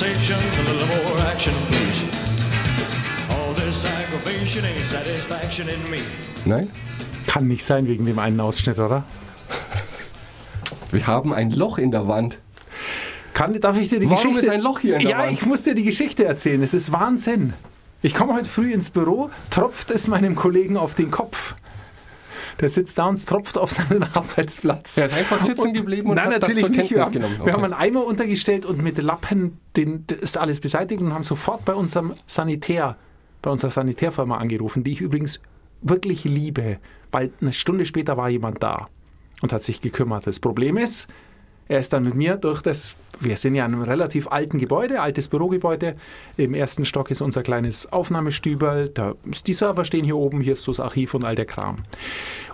conversation, a little more action, please. All this aggravation ain't satisfaction in me. Nein? Kann nicht sein wegen dem einen Ausschnitt, oder? Wir haben ein Loch in der Wand. Kann, darf ich dir die Warum Geschichte... ist ein Loch hier in der Ja, Wand? ich muss dir die Geschichte erzählen. Es ist Wahnsinn. Ich komme heute früh ins Büro, tropft es meinem Kollegen auf den Kopf. Der sitzt da und tropft auf seinen Arbeitsplatz. Er ist einfach sitzen geblieben und Nein, hat das natürlich zur nicht. Wir Kenntnis haben, genommen. wir Okay. haben einen Eimer untergestellt und mit Lappen den, das alles beseitigt und haben sofort bei unserem Sanitär, bei unserer Sanitärfirma angerufen, die ich übrigens wirklich liebe, weil eine Stunde später war jemand da und hat sich gekümmert. Das Problem ist, er ist dann mit mir durch das, wir sind ja in einem relativ alten Gebäude, altes Bürogebäude. Im ersten Stock ist unser kleines Aufnahmestüberl. Da, die Server stehen hier oben, hier ist so das Archiv und all der Kram.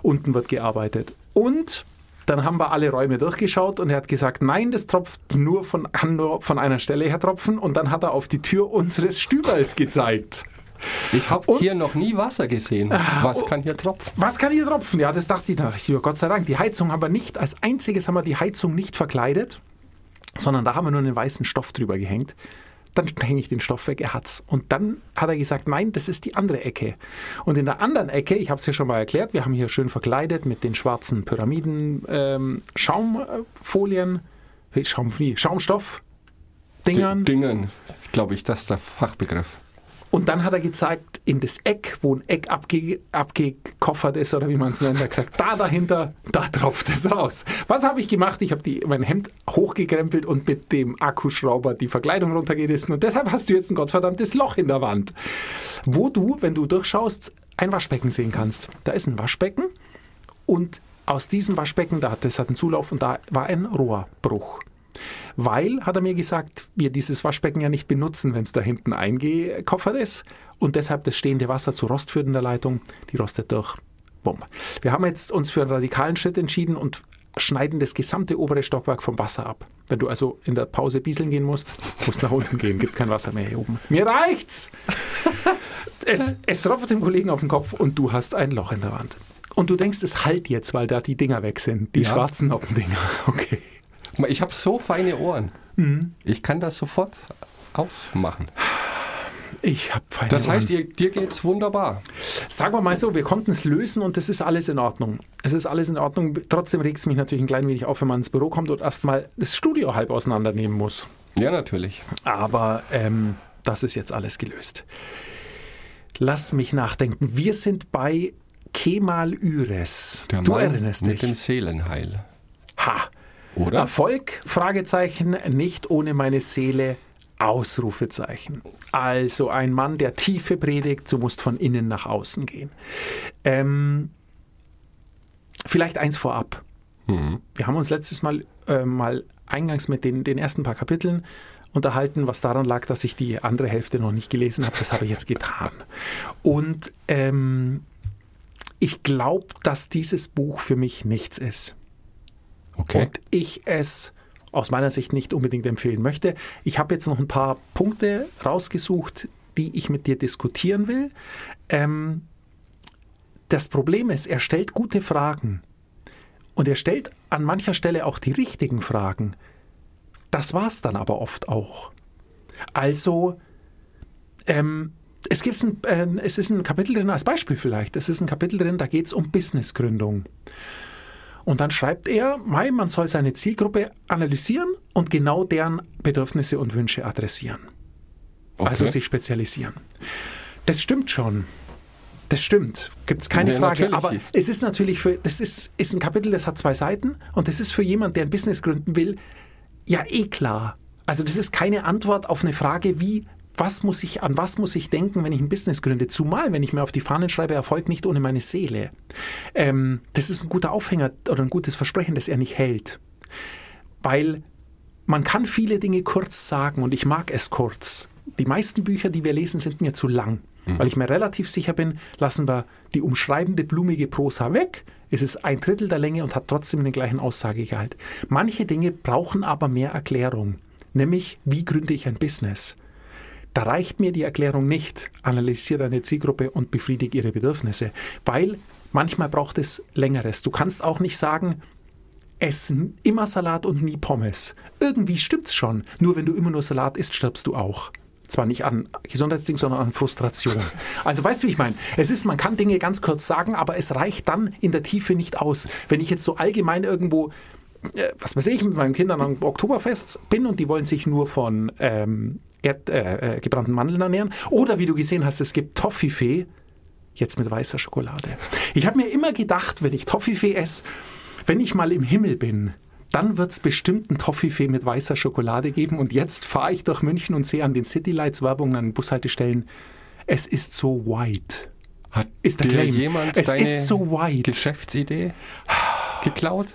Unten wird gearbeitet. Und dann haben wir alle Räume durchgeschaut und er hat gesagt, nein, das tropft nur von, nur von einer Stelle her tropfen. Und dann hat er auf die Tür unseres Stüberls gezeigt. Ich habe hier noch nie Wasser gesehen. Was kann hier tropfen? Was kann hier tropfen? Ja, das dachte ich, ja, Gott sei Dank. Die Heizung haben wir nicht, als einziges haben wir die Heizung nicht verkleidet, sondern da haben wir nur einen weißen Stoff drüber gehängt. Dann hänge ich den Stoff weg, er hat's. Und dann hat er gesagt, nein, das ist die andere Ecke. Und in der anderen Ecke, ich habe es ja schon mal erklärt, wir haben hier schön verkleidet mit den schwarzen Pyramiden, ähm, Schaumfolien, Schaum, wie? Schaumstoff, Dingern. Dingen, glaube ich, das ist der Fachbegriff. Und dann hat er gezeigt, in das Eck, wo ein Eck abge, abgekoffert ist, oder wie man es nennt, er hat gesagt, da dahinter, da tropft es raus. Was habe ich gemacht? Ich habe mein Hemd hochgekrempelt und mit dem Akkuschrauber die Verkleidung runtergerissen. Und deshalb hast du jetzt ein gottverdammtes Loch in der Wand, wo du, wenn du durchschaust, ein Waschbecken sehen kannst. Da ist ein Waschbecken und aus diesem Waschbecken, da hat, das hat einen Zulauf und da war ein Rohrbruch. Weil, hat er mir gesagt, wir dieses Waschbecken ja nicht benutzen, wenn es da hinten eingekoffert ist. Und deshalb das stehende Wasser zu Rost führt in der Leitung, die rostet durch. Bumm. Wir haben jetzt uns für einen radikalen Schritt entschieden und schneiden das gesamte obere Stockwerk vom Wasser ab. Wenn du also in der Pause bieseln gehen musst, musst nach unten gehen, gibt kein Wasser mehr hier oben. Mir reicht's! es, es tropft dem Kollegen auf den Kopf und du hast ein Loch in der Wand. Und du denkst, es halt jetzt, weil da die Dinger weg sind, die Ja. schwarzen Noppendinger. Okay. Ich habe so feine Ohren. Mhm. Ich kann das sofort ausmachen. Ich habe feine Das heißt, ihr, dir geht's wunderbar. Sagen wir mal so, wir konnten es lösen und das ist alles in Ordnung. Es ist alles in Ordnung. Trotzdem regt es mich natürlich ein klein wenig auf, wenn man ins Büro kommt und erstmal das Studio halb auseinandernehmen muss. Ja, natürlich. Aber ähm, das ist jetzt alles gelöst. Lass mich nachdenken. Wir sind bei Kemal Üres. Der du Mann erinnerst mit dich. dem Seelenheil. Ha. Oder? Erfolg? Fragezeichen. Nicht ohne meine Seele. Ausrufezeichen. Also ein Mann, der Tiefe predigt, so musst von innen nach außen gehen. Ähm, vielleicht eins vorab. Mhm. Wir haben uns letztes Mal äh, mal eingangs mit den, den ersten paar Kapiteln unterhalten, was daran lag, dass ich die andere Hälfte noch nicht gelesen habe. Das habe ich jetzt getan. Und ähm, ich glaube, dass dieses Buch für mich nichts ist Okay. und ich es aus meiner Sicht nicht unbedingt empfehlen möchte. Ich habe jetzt noch ein paar Punkte rausgesucht, die ich mit dir diskutieren will. Ähm, das Problem ist, er stellt gute Fragen und er stellt an mancher Stelle auch die richtigen Fragen. Das war es dann aber oft auch. Also, ähm, es, gibt's ein, äh, es ist ein Kapitel drin, als Beispiel vielleicht, es ist ein Kapitel drin, da geht es um Businessgründung. Und dann schreibt er, Mai, man soll seine Zielgruppe analysieren und genau deren Bedürfnisse und Wünsche adressieren. okay. Also sich spezialisieren. Das stimmt schon. Das stimmt. Gibt es keine Ja, Frage. Aber ist- es ist natürlich für, das ist, ist ein Kapitel, das hat zwei Seiten und das ist für jemand, der ein Business gründen will, ja eh klar. Also das ist keine Antwort auf eine Frage wie, was muss ich, an was muss ich denken, wenn ich ein Business gründe? Zumal, wenn ich mir auf die Fahnen schreibe, Erfolg nicht ohne meine Seele. Ähm, das ist ein guter Aufhänger oder ein gutes Versprechen, das er nicht hält. Weil man kann viele Dinge kurz sagen und ich mag es kurz. Die meisten Bücher, die wir lesen, sind mir zu lang. Weil ich mir relativ sicher bin, lassen wir die umschreibende blumige Prosa weg. Es ist ein Drittel der Länge und hat trotzdem den gleichen Aussagegehalt. Manche Dinge brauchen aber mehr Erklärung. Nämlich, wie gründe ich ein Business? Da reicht mir die Erklärung nicht. Analysiere deine Zielgruppe und befriedige ihre Bedürfnisse. Weil manchmal braucht es längeres. Du kannst auch nicht sagen, essen immer Salat und nie Pommes. Irgendwie stimmt's schon. Nur wenn du immer nur Salat isst, stirbst du auch. Zwar nicht an Gesundheitsding, sondern an Frustration. Also weißt du, wie ich meine? Es ist, man kann Dinge ganz kurz sagen, aber es reicht dann in der Tiefe nicht aus. Wenn ich jetzt so allgemein irgendwo, äh, was weiß ich, mit meinen Kindern am Oktoberfest bin und die wollen sich nur von ähm, Erd, äh, äh, gebrannten Mandeln ernähren. Oder wie du gesehen hast, es gibt Toffifee, jetzt mit weißer Schokolade. Ich habe mir immer gedacht, wenn ich Toffifee esse, wenn ich mal im Himmel bin, dann wird es bestimmt ein Toffifee mit weißer Schokolade geben. Und jetzt fahre ich durch München und sehe an den Citylights Werbungen an den Bushaltestellen, es ist so white. Hat Ist der Claim. jemand Es deine ist so white. Geschäftsidee geklaut?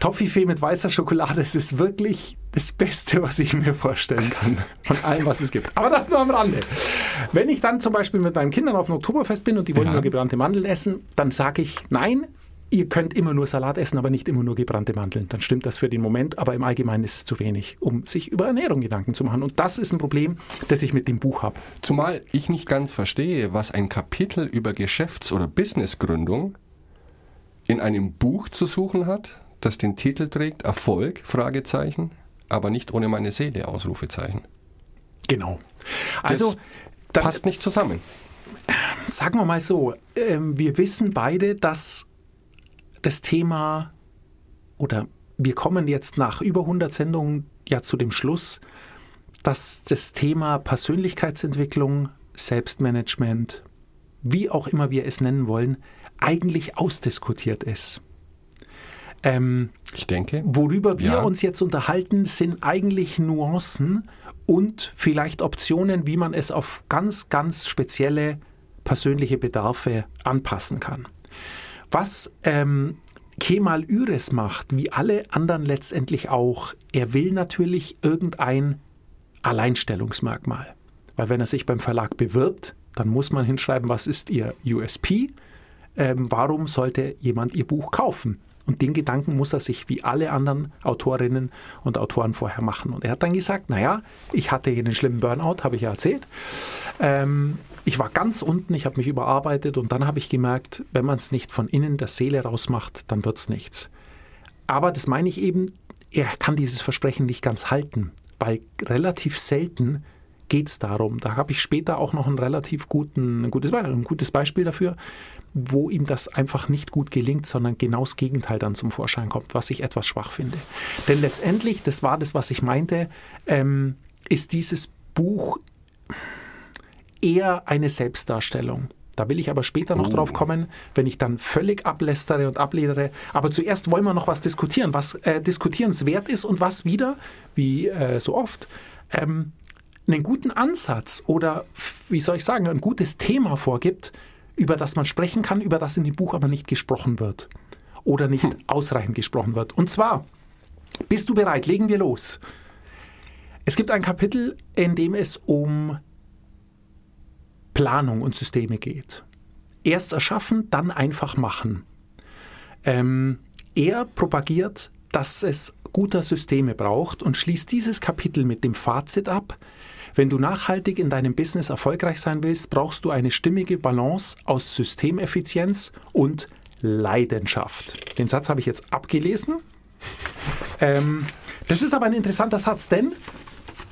Toffifee mit weißer Schokolade, es ist wirklich das Beste, was ich mir vorstellen kann. Von allem, was es gibt. Aber das nur am Rande. Wenn ich dann zum Beispiel mit meinen Kindern auf dem Oktoberfest bin und die wollen Ja. nur gebrannte Mandeln essen, dann sage ich, nein, ihr könnt immer nur Salat essen, aber nicht immer nur gebrannte Mandeln. Dann stimmt das für den Moment, aber im Allgemeinen ist es zu wenig, um sich über Ernährung Gedanken zu machen. Und das ist ein Problem, das ich mit dem Buch habe. Zumal ich nicht ganz verstehe, was ein Kapitel über Geschäfts- oder Businessgründung in einem Buch zu suchen hat, das den Titel trägt Erfolg, Fragezeichen, aber nicht ohne meine Seele, Ausrufezeichen. Genau. Also, Das Passt nicht zusammen. sagen wir mal so, ähm, wir wissen beide, dass das Thema oder wir kommen jetzt nach über 100 Sendungen ja zu dem Schluss, dass das Thema Persönlichkeitsentwicklung, Selbstmanagement, wie auch immer wir es nennen wollen, eigentlich ausdiskutiert ist. Ähm, Ich denke, Worüber wir Ja. uns jetzt unterhalten, sind eigentlich Nuancen und vielleicht Optionen, wie man es auf ganz, ganz spezielle persönliche Bedarfe anpassen kann. Was ähm, Kemal Üres macht, wie alle anderen letztendlich auch, er will natürlich irgendein Alleinstellungsmerkmal. Weil wenn er sich beim Verlag bewirbt, dann muss man hinschreiben, was ist ihr USP, ähm, warum sollte jemand ihr Buch kaufen? Und den Gedanken muss er sich wie alle anderen Autorinnen und Autoren vorher machen. Und er hat dann gesagt, naja, ich hatte hier einen schlimmen Burnout, habe ich ja erzählt. Ähm, ich war ganz unten, ich habe mich überarbeitet und dann habe ich gemerkt, wenn man es nicht von innen der Seele rausmacht, dann wird es nichts. Aber das meine ich eben, er kann dieses Versprechen nicht ganz halten, weil relativ selten geht es darum. Da habe ich später auch noch ein relativ guten, ein gutes, gutes Beispiel dafür, wo ihm das einfach nicht gut gelingt, sondern genau das Gegenteil dann zum Vorschein kommt, was ich etwas schwach finde. Denn letztendlich, das war das, was ich meinte, ähm, ist dieses Buch eher eine Selbstdarstellung. Da will ich aber später noch Oh. drauf kommen, wenn ich dann völlig ablästere und abledere. Aber zuerst wollen wir noch was diskutieren, was äh, diskutierenswert ist und was wieder, wie äh, so oft, ähm, einen guten Ansatz oder, wie soll ich sagen, ein gutes Thema vorgibt, über das man sprechen kann, über das in dem Buch aber nicht gesprochen wird oder nicht ausreichend gesprochen wird. Und zwar, bist du bereit? Legen wir los. Es gibt ein Kapitel, in dem es um Planung und Systeme geht. Erst erschaffen, dann einfach machen. Ähm, er propagiert, dass es guter Systeme braucht und schließt dieses Kapitel mit dem Fazit ab. Wenn du nachhaltig in deinem Business erfolgreich sein willst, brauchst du eine stimmige Balance aus Systemeffizienz und Leidenschaft. Den Satz habe ich jetzt abgelesen. Ähm, das ist aber ein interessanter Satz, denn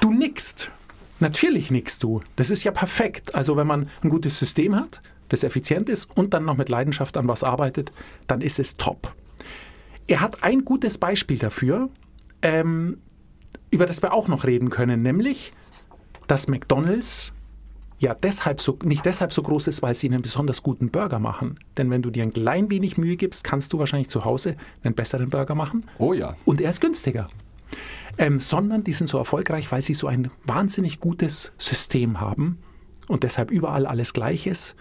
du nickst. Natürlich nickst du. Das ist ja perfekt. Also wenn man ein gutes System hat, das effizient ist und dann noch mit Leidenschaft an was arbeitet, dann ist es top. Er hat ein gutes Beispiel dafür, ähm, über das wir auch noch reden können, nämlich, dass McDonald's ja deshalb so, nicht deshalb so groß ist, weil sie einen besonders guten Burger machen. Denn wenn du dir ein klein wenig Mühe gibst, kannst du wahrscheinlich zu Hause einen besseren Burger machen oh ja, und er ist günstiger. Ähm, sondern die sind so erfolgreich, weil sie so ein wahnsinnig gutes System haben und deshalb überall alles gleich ist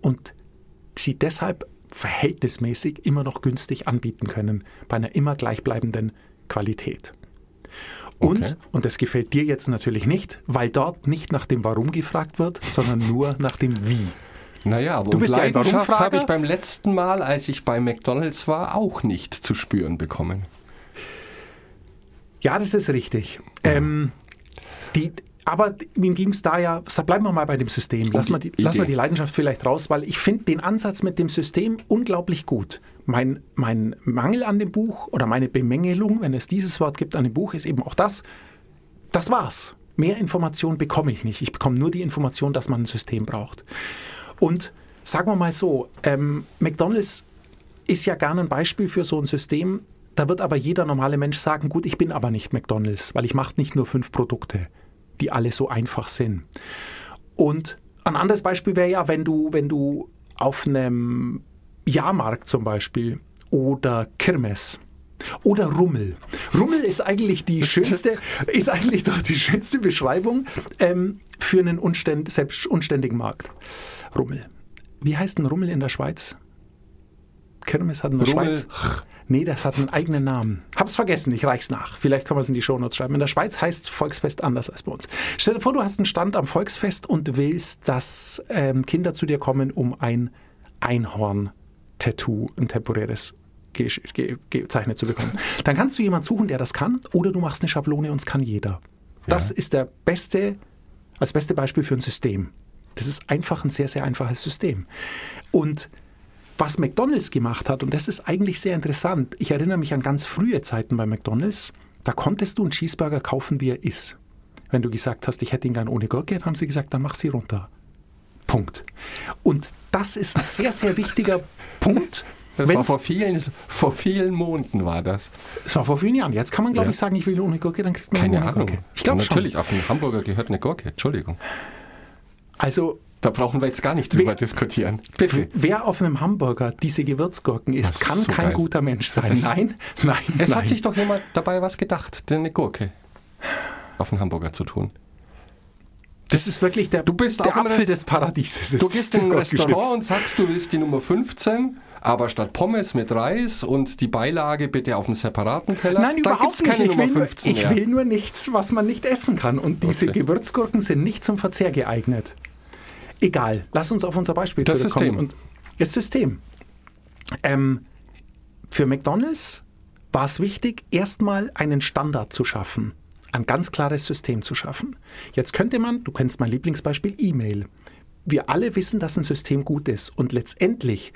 und sie deshalb verhältnismäßig immer noch günstig anbieten können bei einer immer gleichbleibenden Qualität. Und, Okay. und das gefällt dir jetzt natürlich nicht, weil dort nicht nach dem Warum gefragt wird, sondern nur nach dem Wie. naja, aber Du und bist ja ein Leidenschaft habe ich beim letzten Mal, als ich bei McDonalds war, auch nicht zu spüren bekommen. Ja, das ist richtig. Ähm, die, aber ihm ging es da ja, sag, bleiben wir mal bei dem System. Lass, die mal die, lass mal die Leidenschaft vielleicht raus, weil ich finde den Ansatz mit dem System unglaublich gut. Mein, mein Mangel an dem Buch oder meine Bemängelung, wenn es dieses Wort gibt an dem Buch, ist eben auch das, das war's. Mehr Information bekomme ich nicht. Ich bekomme nur die Information, dass man ein System braucht. Und sagen wir mal so, ähm, McDonald's ist ja gerne ein Beispiel für so ein System. Da wird aber jeder normale Mensch sagen, gut, ich bin aber nicht McDonald's, weil ich mache nicht nur fünf Produkte, die alle so einfach sind. Und ein anderes Beispiel wäre ja, wenn du, wenn du auf einem Jahrmarkt zum Beispiel oder Kirmes oder Rummel. Rummel ist eigentlich die schönste, ist eigentlich doch die schönste Beschreibung ähm, für einen unständ, selbst unständigen Markt. Rummel. Wie heißt ein Rummel in der Schweiz? Kirmes hat in der Rummel. Schweiz. Nee, das hat einen eigenen Namen. Hab's vergessen, ich reich's nach. Vielleicht können wir es in die Shownotes schreiben. In der Schweiz heißt Volksfest anders als bei uns. Stell dir vor, du hast einen Stand am Volksfest und willst, dass ähm, Kinder zu dir kommen, um ein Einhorn-Tattoo, ein temporäres ge ge gezeichnet zu bekommen. Dann kannst du jemanden suchen, der das kann, oder du machst eine Schablone und es kann jeder. Das ist der beste, als beste Beispiel für ein System. Das ist einfach ein sehr, sehr einfaches System. Und was McDonald's gemacht hat, und das ist eigentlich sehr interessant, ich erinnere mich an ganz frühe Zeiten bei McDonald's, da konntest du einen Cheeseburger kaufen, wie er ist. Wenn du gesagt hast, ich hätte ihn gern ohne Gurke, haben sie gesagt, dann mach sie runter. Punkt. Und das ist ein sehr, sehr wichtiger Punkt. Das war vor vielen, vor vielen Monaten war das. Es war vor vielen Jahren. Jetzt kann man, glaube Ja. ich, sagen, ich will ohne Gurke, dann kriegt man Keine Ahnung. Gurke. Ich glaube schon. Natürlich, auf einen Hamburger gehört eine Gurke. Entschuldigung. Also, Da brauchen wir jetzt gar nicht drüber Wer- diskutieren. Bitte. wer auf einem Hamburger diese Gewürzgurken isst, Das ist kann so kein geil. guter Mensch sein. Das- nein, nein, Es nein. hat sich doch jemand dabei was gedacht, denn eine Gurke auf einen Hamburger zu tun. das ist wirklich der, Du bist der Apfel des Paradieses. Du gehst in ein Restaurant und sagst, du willst die Nummer 15, aber statt Pommes mit Reis und die Beilage bitte auf einem separaten Teller. Nein, da überhaupt nicht. keine Ich Nummer will, nur, 15 ich will nur nichts, was man nicht essen kann. Und diese Okay. Gewürzgurken sind nicht zum Verzehr geeignet. Egal, lass uns auf unser Beispiel Das zurückkommen. System. Und das System. Ähm, für McDonald's war es wichtig, erstmal einen Standard zu schaffen, ein ganz klares System zu schaffen. Jetzt könnte man, du kennst mein Lieblingsbeispiel, E-Mail. Wir alle wissen, dass ein System gut ist und letztendlich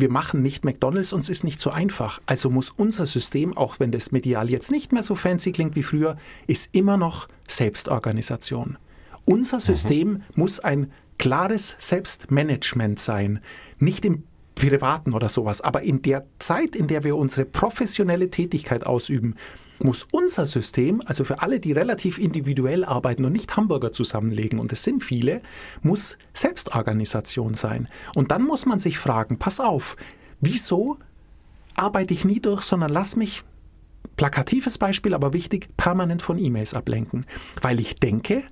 wir machen nicht McDonald's, uns ist nicht so einfach. Also muss unser System, auch wenn das medial jetzt nicht mehr so fancy klingt wie früher, ist immer noch Selbstorganisation. Unser System muss ein klares Selbstmanagement sein. Nicht im Privaten oder sowas, aber in der Zeit, in der wir unsere professionelle Tätigkeit ausüben, muss unser System, also für alle, die relativ individuell arbeiten und nicht Hamburger zusammenlegen, und es sind viele, muss Selbstorganisation sein. Und dann muss man sich fragen, pass auf, wieso arbeite ich nie durch, sondern lass mich, plakatives Beispiel, aber wichtig, permanent von E-Mails ablenken. Weil ich denke,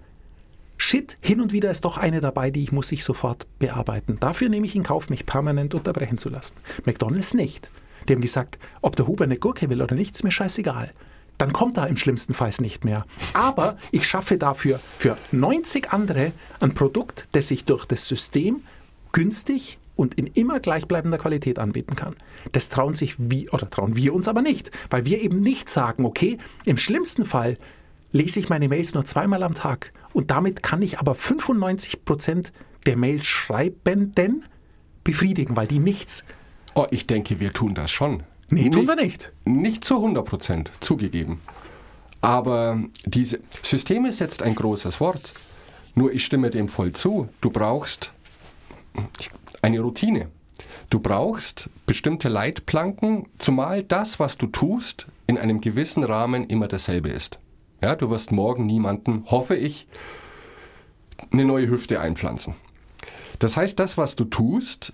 Shit, hin und wieder ist doch eine dabei, die ich muss ich sofort bearbeiten. Dafür nehme ich in Kauf, mich permanent unterbrechen zu lassen. McDonald's nicht. Die haben gesagt, ob der Huber eine Gurke will oder nicht, ist mir scheißegal. Dann kommt er im schlimmsten Fall nicht mehr. Aber ich schaffe dafür für 90 andere ein Produkt, das ich durch das System günstig und in immer gleichbleibender Qualität anbieten kann. Das trauen sich wir oder trauen wir uns aber nicht, weil wir eben nicht sagen, okay, im schlimmsten Fall lese ich meine Mails nur zweimal am Tag und damit kann ich aber 95 Prozent der Mails schreibenden befriedigen, weil die nichts. Oh, ich denke, wir tun das schon. Nee, tun wir nicht. Nicht zu 100 Prozent, zugegeben. Aber diese System ist jetzt ein großes Wort. Nur ich stimme dem voll zu. Du brauchst eine Routine. Du brauchst bestimmte Leitplanken, zumal das, was du tust, in einem gewissen Rahmen immer dasselbe ist. Ja, du wirst morgen niemanden, hoffe ich, eine neue Hüfte einpflanzen. Das heißt, das, was du tust,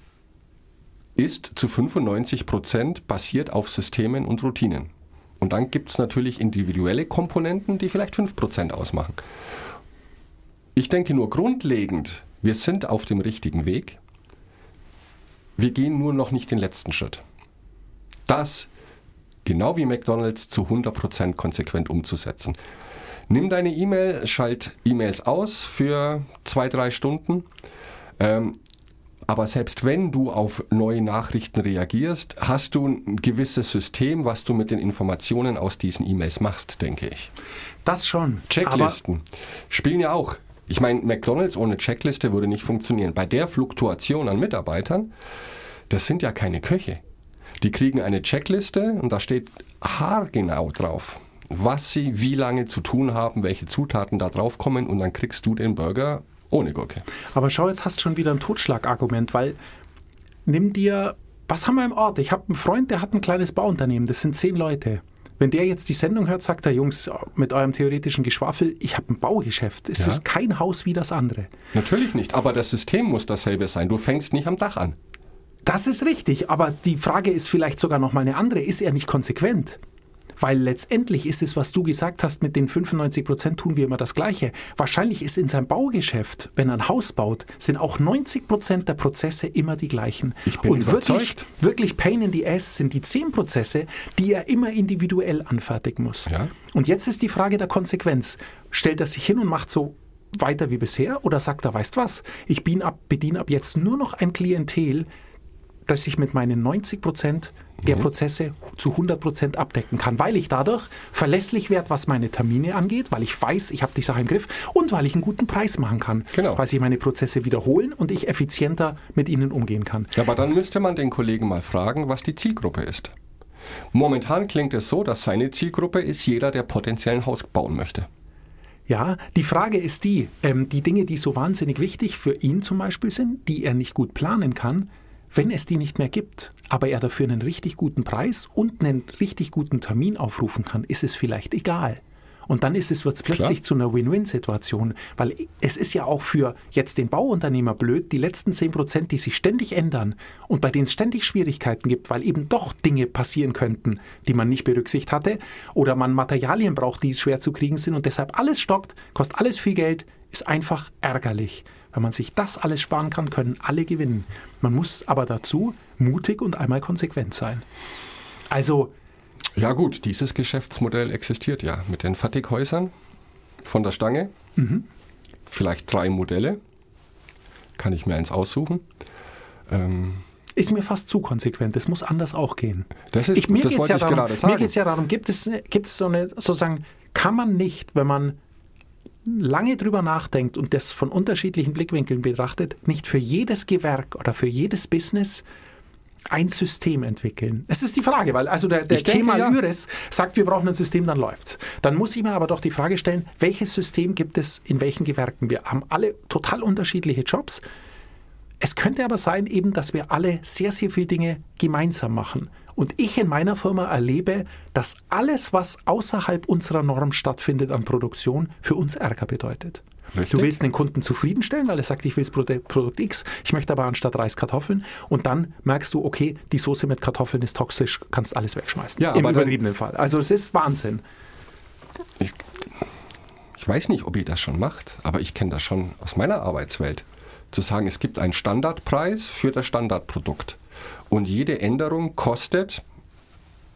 ist zu 95 Prozent basiert auf Systemen und Routinen. Und dann gibt es natürlich individuelle Komponenten, die vielleicht 5 Prozent ausmachen. Ich denke nur grundlegend, wir sind auf dem richtigen Weg. Wir gehen nur noch nicht den letzten Schritt. Das, genau wie McDonald's, zu 100 Prozent konsequent umzusetzen. Nimm deine E-Mail, schalt E-Mails aus für zwei, drei Stunden. Ähm, Aber selbst wenn du auf neue Nachrichten reagierst, hast du ein gewisses System, was du mit den Informationen aus diesen E-Mails machst, denke ich. Das schon. Checklisten spielen ja auch. Ich meine, McDonald's ohne Checkliste würde nicht funktionieren. Bei der Fluktuation an Mitarbeitern, das sind ja keine Köche. Die kriegen eine Checkliste und da steht haargenau drauf, was sie wie lange zu tun haben, welche Zutaten da drauf kommen und dann kriegst du den Burger ohne Gurke. Aber schau, jetzt hast du schon wieder ein Totschlagargument, weil nimm dir, was haben wir im Ort? Ich habe einen Freund, der hat ein kleines Bauunternehmen, das sind zehn Leute. Wenn der jetzt die Sendung hört, sagt er, Jungs, mit eurem theoretischen Geschwafel, ich habe ein Baugeschäft. Es Ja. ist kein Haus wie das andere. Natürlich nicht, aber das System muss dasselbe sein. Du fängst nicht am Dach an. Das ist richtig, aber die Frage ist vielleicht sogar noch mal eine andere. Ist er nicht konsequent? Weil letztendlich ist es, was du gesagt hast, mit den 95 Prozent tun wir immer das Gleiche. Wahrscheinlich ist in seinem Baugeschäft, wenn er ein Haus baut, sind auch 90 Prozent der Prozesse immer die gleichen. Ich bin Und wirklich, überzeugt. wirklich Pain in the Ass sind die 10 Prozesse, die er immer individuell anfertigen muss. Ja. Und jetzt ist die Frage der Konsequenz. Stellt er sich hin und macht so weiter wie bisher oder sagt er, weißt was, ich bin ab, bediene ab jetzt nur noch ein Klientel, das ich mit meinen 90 Prozent der Mhm. Prozesse zu 100 Prozent abdecken kann, weil ich dadurch verlässlich werde, was meine Termine angeht, weil ich weiß, ich habe die Sache im Griff und weil ich einen guten Preis machen kann, Genau. weil sich meine Prozesse wiederholen und ich effizienter mit ihnen umgehen kann. Ja, aber dann müsste man den Kollegen mal fragen, was die Zielgruppe ist. Momentan klingt es so, dass seine Zielgruppe ist jeder, der potenziell ein Haus bauen möchte. Ja, die Frage ist die, ähm, die Dinge, die so wahnsinnig wichtig für ihn zum Beispiel sind, die er nicht gut planen kann, wenn es die nicht mehr gibt, aber er dafür einen richtig guten Preis und einen richtig guten Termin aufrufen kann, ist es vielleicht egal. Und dann ist es, wird es plötzlich zu einer Win-Win-Situation, weil es ist ja auch für jetzt den Bauunternehmer blöd, die letzten 10 Prozent, die sich ständig ändern und bei denen es ständig Schwierigkeiten gibt, weil eben doch Dinge passieren könnten, die man nicht berücksichtigt hatte oder man Materialien braucht, die schwer zu kriegen sind und deshalb alles stockt, kostet alles viel Geld, ist einfach ärgerlich. Wenn man sich das alles sparen kann, können alle gewinnen. Man muss aber dazu mutig und einmal konsequent sein. Also, Ja gut, dieses Geschäftsmodell existiert ja mit den Fertighäusern von der Stange. Vielleicht drei Modelle. Kann ich mir eins aussuchen. Ähm, ist mir fast zu konsequent. Es muss anders auch gehen. das ist, Ich, mir das geht es wollte ja, ich darum, gerade mir sagen. geht's ja darum, gibt es, gibt es so eine, sozusagen, kann man nicht, wenn man lange drüber nachdenkt und das von unterschiedlichen Blickwinkeln betrachtet, nicht für jedes Gewerk oder für jedes Business ein System entwickeln? Es ist die Frage, weil also der, der Ich denke, ja. Üres sagt, wir brauchen ein System, dann läuft's. Dann muss ich mir aber doch die Frage stellen, welches System gibt es in welchen Gewerken? Wir haben alle total unterschiedliche Jobs. Es könnte aber sein, eben, dass wir alle sehr, sehr viele Dinge gemeinsam machen. Und ich in meiner Firma erlebe, dass alles, was außerhalb unserer Norm stattfindet an Produktion, für uns Ärger bedeutet. Richtig. Du willst den Kunden zufriedenstellen, weil er sagt, ich will das Produkt, X, ich möchte aber anstatt Reis Kartoffeln. Und dann merkst du, okay, die Soße mit Kartoffeln ist toxisch, kannst alles wegschmeißen. Ja, Im übertriebenen Fall. Also es ist Wahnsinn. Ich, ich weiß nicht, ob ihr das schon macht, aber ich kenne das schon aus meiner Arbeitswelt. Zu sagen, es gibt einen Standardpreis für das Standardprodukt. Und jede Änderung kostet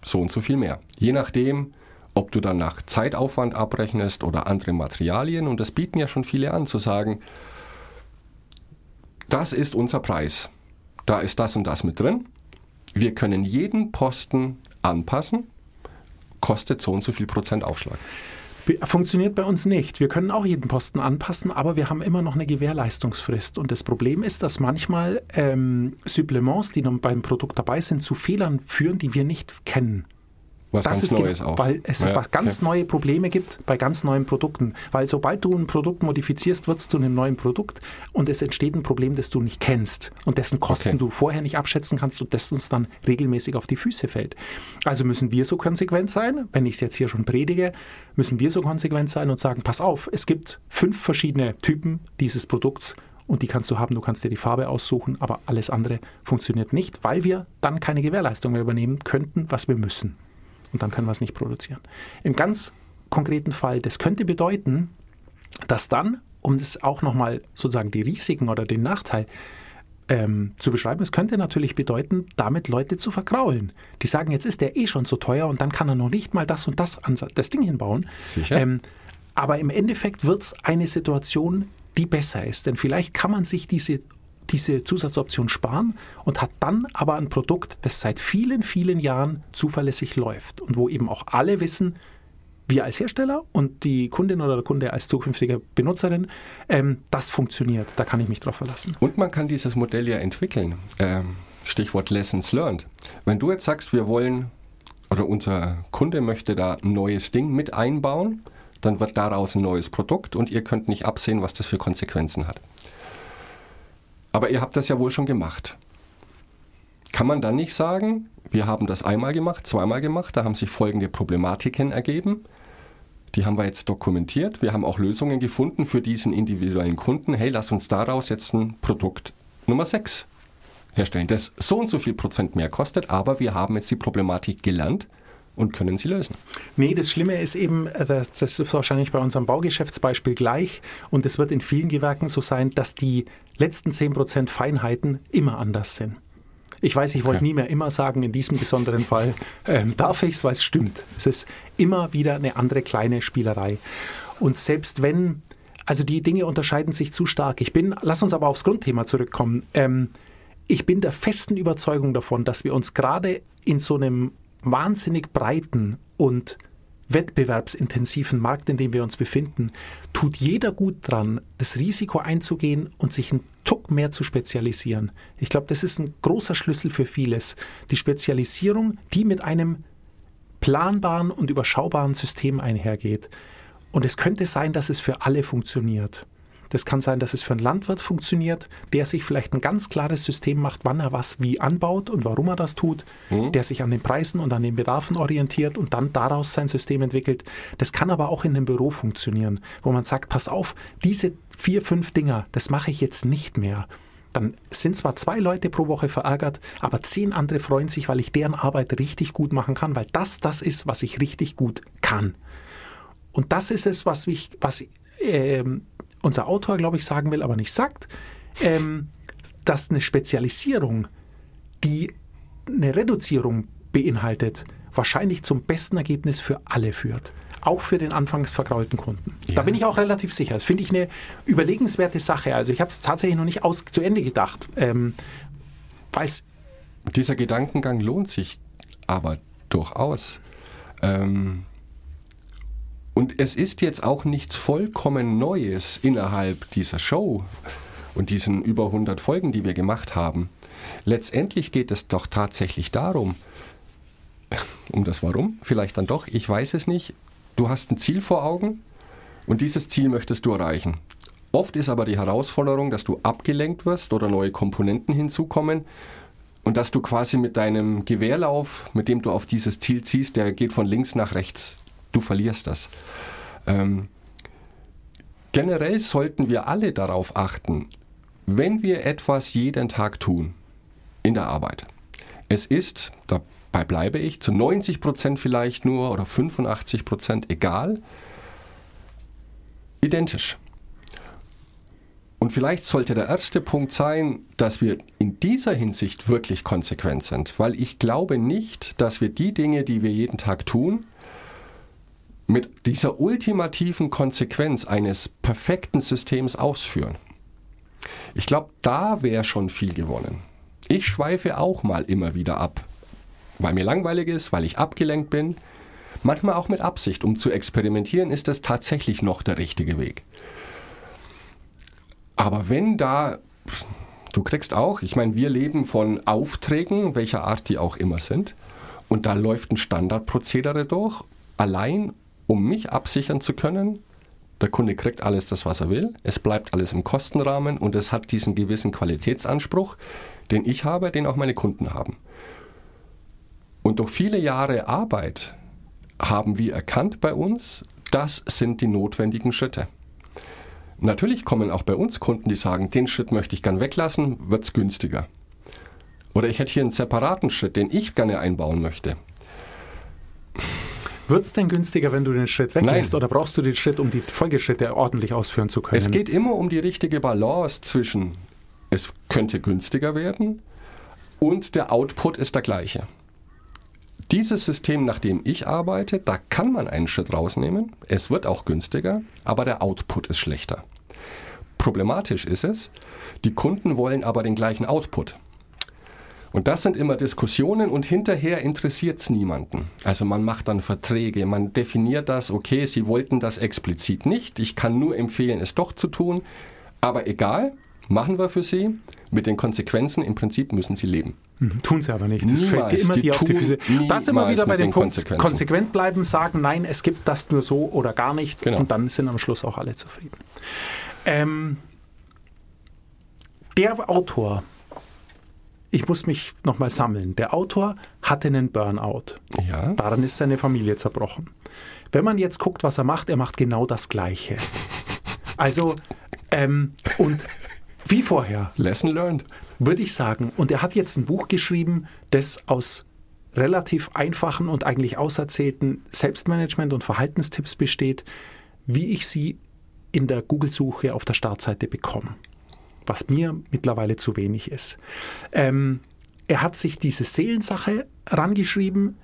so und so viel mehr. Je nachdem, ob du dann nach Zeitaufwand abrechnest oder andere Materialien. Und das bieten ja schon viele an, zu sagen, das ist unser Preis. Da ist das und das mit drin. Wir können jeden Posten anpassen. Kostet so und so viel Prozent Aufschlag. Funktioniert bei uns nicht. Wir können auch jeden Posten anpassen, aber wir haben immer noch eine Gewährleistungsfrist. Und das Problem ist, dass manchmal ähm, Supplements, die noch beim Produkt dabei sind, zu Fehlern führen, die wir nicht kennen. Was Das ganz ist Neues genau, auch. Weil es Ja, ganz okay. neue Probleme gibt bei ganz neuen Produkten. Weil sobald du ein Produkt modifizierst, wird es zu einem neuen Produkt und es entsteht ein Problem, das du nicht kennst und dessen Kosten Okay. du vorher nicht abschätzen kannst und das uns dann regelmäßig auf die Füße fällt. Also müssen wir so konsequent sein, wenn ich es jetzt hier schon predige, müssen wir so konsequent sein und sagen, pass auf, es gibt fünf verschiedene Typen dieses Produkts und die kannst du haben, du kannst dir die Farbe aussuchen, aber alles andere funktioniert nicht, weil wir dann keine Gewährleistung mehr übernehmen könnten, was wir müssen und dann können wir es nicht produzieren. Im ganz konkreten Fall, das könnte bedeuten, dass dann, um das auch nochmal sozusagen die Risiken oder den Nachteil ähm, zu beschreiben, es könnte natürlich bedeuten, damit Leute zu vergraulen. Die sagen, jetzt ist der eh schon so teuer und dann kann er noch nicht mal das und das an das Ding hinbauen. Sicher. Ähm, aber im Endeffekt wird es eine Situation, die besser ist. Denn vielleicht kann man sich diese diese Zusatzoption sparen und hat dann aber ein Produkt, das seit vielen, vielen Jahren zuverlässig läuft und wo eben auch alle wissen, wir als Hersteller und die Kundin oder der Kunde als zukünftige Benutzerin, ähm, das funktioniert. Da kann ich mich drauf verlassen. Und man kann dieses Modell ja entwickeln. Ähm, Stichwort Lessons Learned. Wenn du jetzt sagst, wir wollen oder unser Kunde möchte da ein neues Ding mit einbauen, dann wird daraus ein neues Produkt und ihr könnt nicht absehen, was das für Konsequenzen hat. Aber ihr habt das ja wohl schon gemacht. Kann man dann nicht sagen, wir haben das einmal gemacht, zweimal gemacht, da haben sich folgende Problematiken ergeben. Die haben wir jetzt dokumentiert. Wir haben auch Lösungen gefunden für diesen individuellen Kunden. Hey, lass uns daraus jetzt ein Produkt Nummer 6 herstellen, das so und so viel Prozent mehr kostet, aber wir haben jetzt die Problematik gelernt und können sie lösen. Nee, das Schlimme ist eben, äh, das ist wahrscheinlich bei unserem Baugeschäftsbeispiel gleich und es wird in vielen Gewerken so sein, dass die letzten 10% Feinheiten immer anders sind. Ich weiß, ich wollte okay. nie mehr immer sagen, in diesem besonderen Fall ähm, darf ich es, weil es stimmt. Es ist immer wieder eine andere kleine Spielerei. Und selbst wenn, also die Dinge unterscheiden sich zu stark. Ich bin, lass uns aber aufs Grundthema zurückkommen. Ähm, ich bin der festen Überzeugung davon, dass wir uns gerade in so einem wahnsinnig breiten und wettbewerbsintensiven Markt, in dem wir uns befinden, tut jeder gut dran, das Risiko einzugehen und sich einen Tuck mehr zu spezialisieren. Ich glaube, das ist ein großer Schlüssel für vieles. Die Spezialisierung, die mit einem planbaren und überschaubaren System einhergeht. Und es könnte sein, dass es für alle funktioniert. Das kann sein, dass es für einen Landwirt funktioniert, der sich vielleicht ein ganz klares System macht, wann er was wie anbaut und warum er das tut, mhm. der sich an den Preisen und an den Bedarfen orientiert und dann daraus sein System entwickelt. Das kann aber auch in einem Büro funktionieren, wo man sagt, pass auf, diese vier, fünf Dinger, das mache ich jetzt nicht mehr dann sind zwar zwei Leute pro Woche verärgert, aber zehn andere freuen sich, weil ich deren Arbeit richtig gut machen kann, weil das das ist, was ich richtig gut kann. Und das ist es, was, ich, was äh, unser Autor, glaube ich, sagen will, aber nicht sagt, ähm, dass eine Spezialisierung, die eine Reduzierung beinhaltet, wahrscheinlich zum besten Ergebnis für alle führt. Auch für den anfangs vergraulten Kunden. Ja. Da bin ich auch relativ sicher. Das finde ich eine überlegenswerte Sache. Also ich habe es tatsächlich noch nicht aus, zu Ende gedacht. Ähm, Dieser Gedankengang lohnt sich aber durchaus. Ähm, und es ist jetzt auch nichts vollkommen Neues innerhalb dieser Show und diesen über 100 Folgen, die wir gemacht haben. Letztendlich geht es doch tatsächlich darum, um das Warum, vielleicht dann doch, ich weiß es nicht. Du hast ein Ziel vor Augen und dieses Ziel möchtest du erreichen. Oft ist aber die Herausforderung, dass du abgelenkt wirst oder neue Komponenten hinzukommen und dass du quasi mit deinem Gewehrlauf, mit dem du auf dieses Ziel ziehst, der geht von links nach rechts du verlierst das. Ähm, generell sollten wir alle darauf achten, wenn wir etwas jeden Tag tun in der Arbeit. Es ist, dabei bleibe ich, zu 90 Prozent vielleicht nur oder 85 Prozent egal, identisch. Und vielleicht sollte der erste Punkt sein, dass wir in dieser Hinsicht wirklich konsequent sind, weil ich glaube nicht, dass wir die Dinge, die wir jeden Tag tun, mit dieser ultimativen Konsequenz eines perfekten Systems ausführen. Ich glaube, da wäre schon viel gewonnen. Ich schweife auch mal immer wieder ab, weil mir langweilig ist, weil ich abgelenkt bin. Manchmal auch mit Absicht, um zu experimentieren, ist das tatsächlich noch der richtige Weg. Aber wenn da, du kriegst auch, ich meine, wir leben von Aufträgen, welcher Art die auch immer sind, und da läuft ein Standardprozedere durch, allein um mich absichern zu können, der Kunde kriegt alles das, was er will, es bleibt alles im Kostenrahmen und es hat diesen gewissen Qualitätsanspruch, den ich habe, den auch meine Kunden haben. Und durch viele Jahre Arbeit haben wir erkannt bei uns, das sind die notwendigen Schritte. Natürlich kommen auch bei uns Kunden, die sagen, den Schritt möchte ich gern weglassen, wird es günstiger. Oder ich hätte hier einen separaten Schritt, den ich gerne einbauen möchte. Wird es denn günstiger, wenn du den Schritt weglässt oder brauchst du den Schritt, um die Folgeschritte ordentlich ausführen zu können? Es geht immer um die richtige Balance zwischen, es könnte günstiger werden und der Output ist der gleiche. Dieses System, nach dem ich arbeite, da kann man einen Schritt rausnehmen. Es wird auch günstiger, aber der Output ist schlechter. Problematisch ist es, die Kunden wollen aber den gleichen Output. Und das sind immer Diskussionen und hinterher interessiert es niemanden. Also man macht dann Verträge, man definiert das, okay, Sie wollten das explizit nicht, ich kann nur empfehlen, es doch zu tun, aber egal, machen wir für Sie. Mit den Konsequenzen im Prinzip müssen Sie leben. Mhm. Tun sie aber nicht. Das Niemals. fällt immer Die die auf die Füße. Da sind wir niemals wieder bei dem Punkt, konsequent bleiben, sagen, nein, es gibt das nur so oder gar nicht. Genau. Und dann sind am Schluss auch alle zufrieden. Ähm, der Autor, ich muss mich nochmal sammeln, der Autor hatte einen Burnout. Ja. Daran ist seine Familie zerbrochen. Wenn man jetzt guckt, was er macht, er macht genau das Gleiche. Also, ähm, und wie vorher, Lesson learned. würde ich sagen. Und er hat jetzt ein Buch geschrieben, das aus relativ einfachen und eigentlich auserzählten Selbstmanagement- und Verhaltenstipps besteht, wie ich sie in der Google-Suche auf der Startseite bekomme. Was mir mittlerweile zu wenig ist. Ähm, er hat sich diese Seelensache rangeschrieben,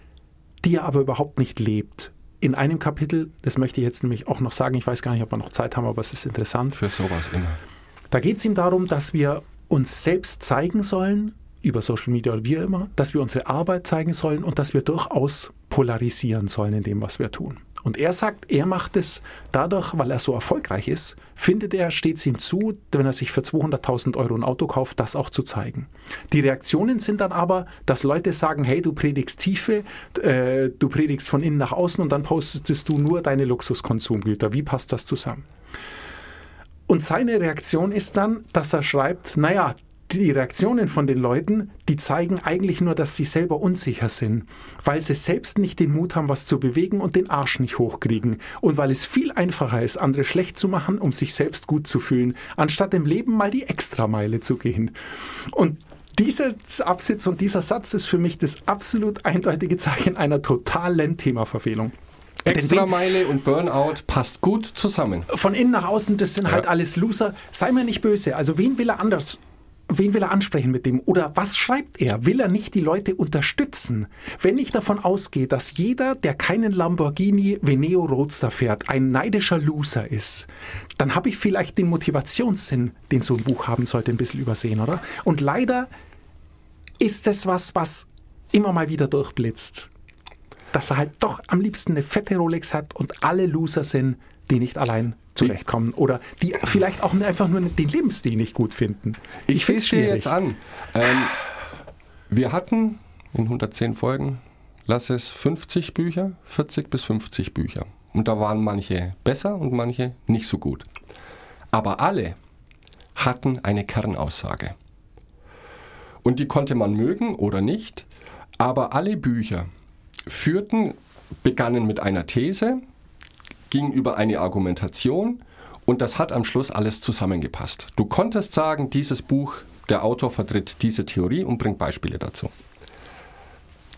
die er aber überhaupt nicht lebt. In einem Kapitel, das möchte ich jetzt nämlich auch noch sagen, ich weiß gar nicht, ob wir noch Zeit haben, aber es ist interessant. Für sowas immer. Da geht es ihm darum, dass wir uns selbst zeigen sollen, über Social Media oder wie immer, dass wir unsere Arbeit zeigen sollen und dass wir durchaus polarisieren sollen in dem, was wir tun. Und er sagt, er macht es dadurch, weil er so erfolgreich ist, findet er, steht es ihm zu, wenn er sich für 200.000 Euro ein Auto kauft, das auch zu zeigen. Die Reaktionen sind dann aber, dass Leute sagen, hey, du predigst Tiefe, äh, du predigst von innen nach außen und dann postest du nur deine Luxuskonsumgüter. Wie passt das zusammen? Und seine Reaktion ist dann, dass er schreibt, naja, die Reaktionen von den Leuten, die zeigen eigentlich nur, dass sie selber unsicher sind, weil sie selbst nicht den Mut haben, was zu bewegen und den Arsch nicht hochkriegen. Und weil es viel einfacher ist, andere schlecht zu machen, um sich selbst gut zu fühlen, anstatt im Leben mal die Extrameile zu gehen. Und dieser Absatz und dieser Satz ist für mich das absolut eindeutige Zeichen einer totalen Themaverfehlung. Extrameile und Burnout passt gut zusammen. von innen nach außen, das sind halt Ja. alles Loser. Sei mir nicht böse. Also wen will er anders? Wen will er ansprechen mit dem? Oder was schreibt er? Will er nicht die Leute unterstützen? Wenn ich davon ausgehe, dass jeder, der keinen Lamborghini Veneo Roadster fährt, ein neidischer Loser ist, dann habe ich vielleicht den Motivationssinn, den so ein Buch haben sollte, ein bisschen übersehen, oder? Und leider ist es was, was immer mal wieder durchblitzt. Dass er halt doch am liebsten eine fette Rolex hat und alle Loser sind, die nicht allein zurechtkommen oder die vielleicht auch einfach nur den Lebensstil nicht gut finden. Ich, ich dir jetzt an. Ähm, wir hatten in 110 Folgen, lass es 50 Bücher, 40 bis 50 Bücher. Und da waren manche besser und manche nicht so gut. Aber alle hatten eine Kernaussage. Und die konnte man mögen oder nicht, aber alle Bücher führten, begannen mit einer These, gingen über eine Argumentation und das hat am Schluss alles zusammengepasst. Du konntest sagen, dieses Buch, der Autor vertritt diese Theorie und bringt Beispiele dazu.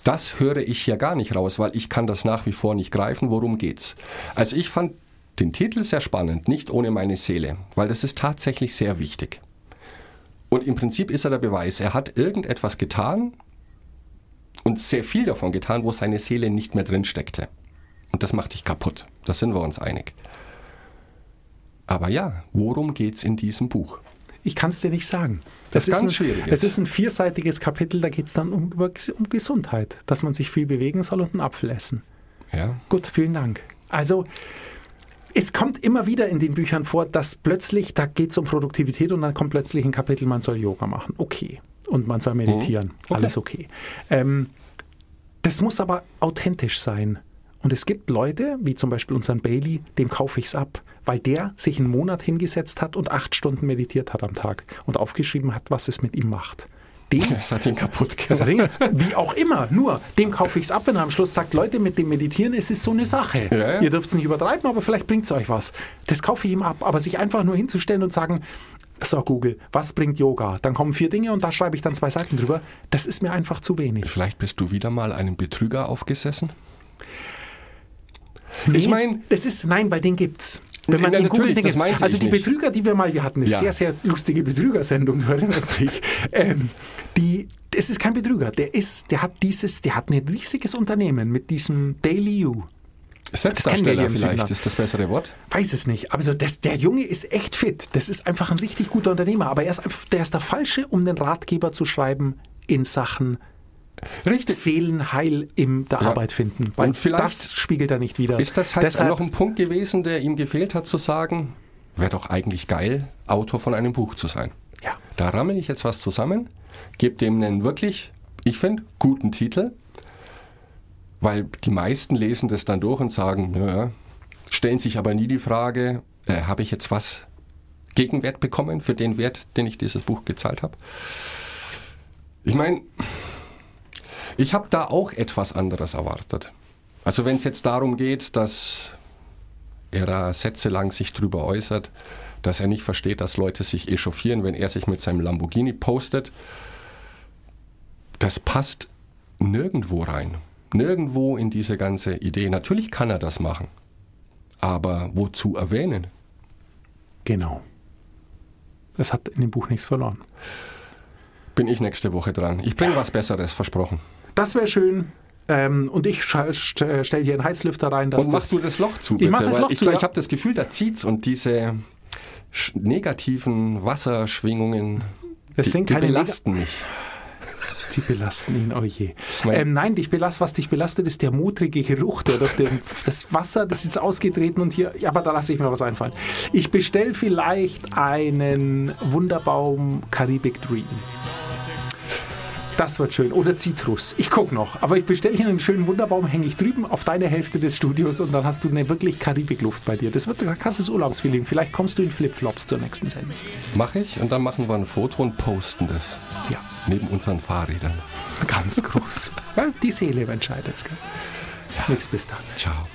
Das höre ich hier gar nicht raus, weil ich kann das nach wie vor nicht greifen. Worum geht's? Also ich fand den Titel sehr spannend, nicht ohne meine Seele, weil das ist tatsächlich sehr wichtig. Und im Prinzip ist er der Beweis, er hat irgendetwas getan und sehr viel davon getan, wo seine Seele nicht mehr drin steckte. Und das macht dich kaputt. Da sind wir uns einig. Aber ja, worum geht's in diesem Buch? Ich kann es dir nicht sagen. Das ist ganz ein, schwierig Es ist ein vierseitiges Kapitel, da geht es dann um, um Gesundheit, dass man sich viel bewegen soll und einen Apfel essen. Ja, Gut, vielen Dank. Also, es kommt immer wieder in den Büchern vor, dass plötzlich, da geht es um Produktivität und dann kommt plötzlich ein Kapitel, man soll Yoga machen. Okay. Und man soll meditieren. Okay. Alles okay. Ähm, das muss aber authentisch sein. Und es gibt Leute, wie zum Beispiel unseren Bailey, dem kaufe ich es ab, weil der sich einen Monat hingesetzt hat und acht Stunden meditiert hat am Tag und aufgeschrieben hat, was es mit ihm macht. Dem das hat ihn kaputt gemacht. Wie auch immer, nur dem kaufe ich es ab, wenn er am Schluss sagt, Leute, mit dem Meditieren es ist so eine Sache. Ja, ja. Ihr dürft es nicht übertreiben, aber vielleicht bringt es euch was. Das kaufe ich ihm ab, aber sich einfach nur hinzustellen und sagen, so Google, was bringt Yoga? Dann kommen vier Dinge und da schreibe ich dann zwei Seiten drüber. Das ist mir einfach zu wenig. Vielleicht bist du wieder mal einem Betrüger aufgesessen? Nee, Ich mein- das ist, nein, weil den gibt's. Wenn man Google natürlich, den gibt's. Also die nicht. Betrüger, die wir mal, wir hatten eine Ja. sehr, sehr lustige Betrügersendung, du erinnerst dich. Ähm, die, es ist kein Betrüger, der ist, der hat dieses, der hat ein riesiges Unternehmen mit diesem Daily You. Selbstdarsteller vielleicht ist das bessere Wort. Weiß es nicht. Aber so, das, der Junge ist echt fit. Das ist einfach ein richtig guter Unternehmer. Aber er ist einfach, der ist der Falsche, um den Ratgeber zu schreiben in Sachen Richtig. Seelenheil in der Ja. Arbeit finden. Weil Und vielleicht das spiegelt er nicht wieder. Ist das halt Deshalb, noch ein Punkt gewesen, der ihm gefehlt hat, zu sagen, wäre doch eigentlich geil, Autor von einem Buch zu sein. ja. Da rammel ich jetzt was zusammen, gebe dem einen wirklich, ich finde, guten Titel, weil die meisten lesen das dann durch und sagen, naja, stellen sich aber nie die Frage, äh, habe ich jetzt was Gegenwert bekommen für den Wert, den ich dieses Buch gezahlt habe? Ich meine, ich habe da auch etwas anderes erwartet. Also wenn es jetzt darum geht, dass er da sätzelang sich drüber äußert, dass er nicht versteht, dass Leute sich echauffieren, wenn er sich mit seinem Lamborghini postet, das passt nirgendwo rein. Nirgendwo in diese ganze Idee. Natürlich kann er das machen. Aber wozu erwähnen? Genau. Das hat in dem Buch nichts verloren. Bin ich nächste Woche dran. Ich bringe was Besseres, versprochen. Das wäre schön. Ähm, und ich stelle hier einen Heizlüfter rein. Dass Und mach das, du das Loch zu, Ich bitte. mach das weil Loch ich zu, ich habe das Gefühl, da zieht's und diese negativen Wasserschwingungen, Das die, sind die keine belasten mich. Die belasten ihn, oh je. Ähm, nein, dich belast, was dich belastet, ist der mutrige Geruch, der durch den, das Wasser, das ist jetzt ausgetreten und hier, ja, aber da lasse ich mir was einfallen. Ich bestelle vielleicht einen Wunderbaum Karibik Dream. Das wird schön. Oder Zitrus. Ich gucke noch. Aber ich bestelle hier einen schönen Wunderbaum, hänge ich drüben auf deine Hälfte des Studios und dann hast du eine wirklich Karibikluft bei dir. Das wird ein krasses Urlaubsfeeling. Vielleicht kommst du in Flipflops zur nächsten Sendung. Mache ich und dann machen wir ein Foto und posten das Ja, neben unseren Fahrrädern. ganz groß. Die Seele entscheidet es. Nichts bis dann. Ciao.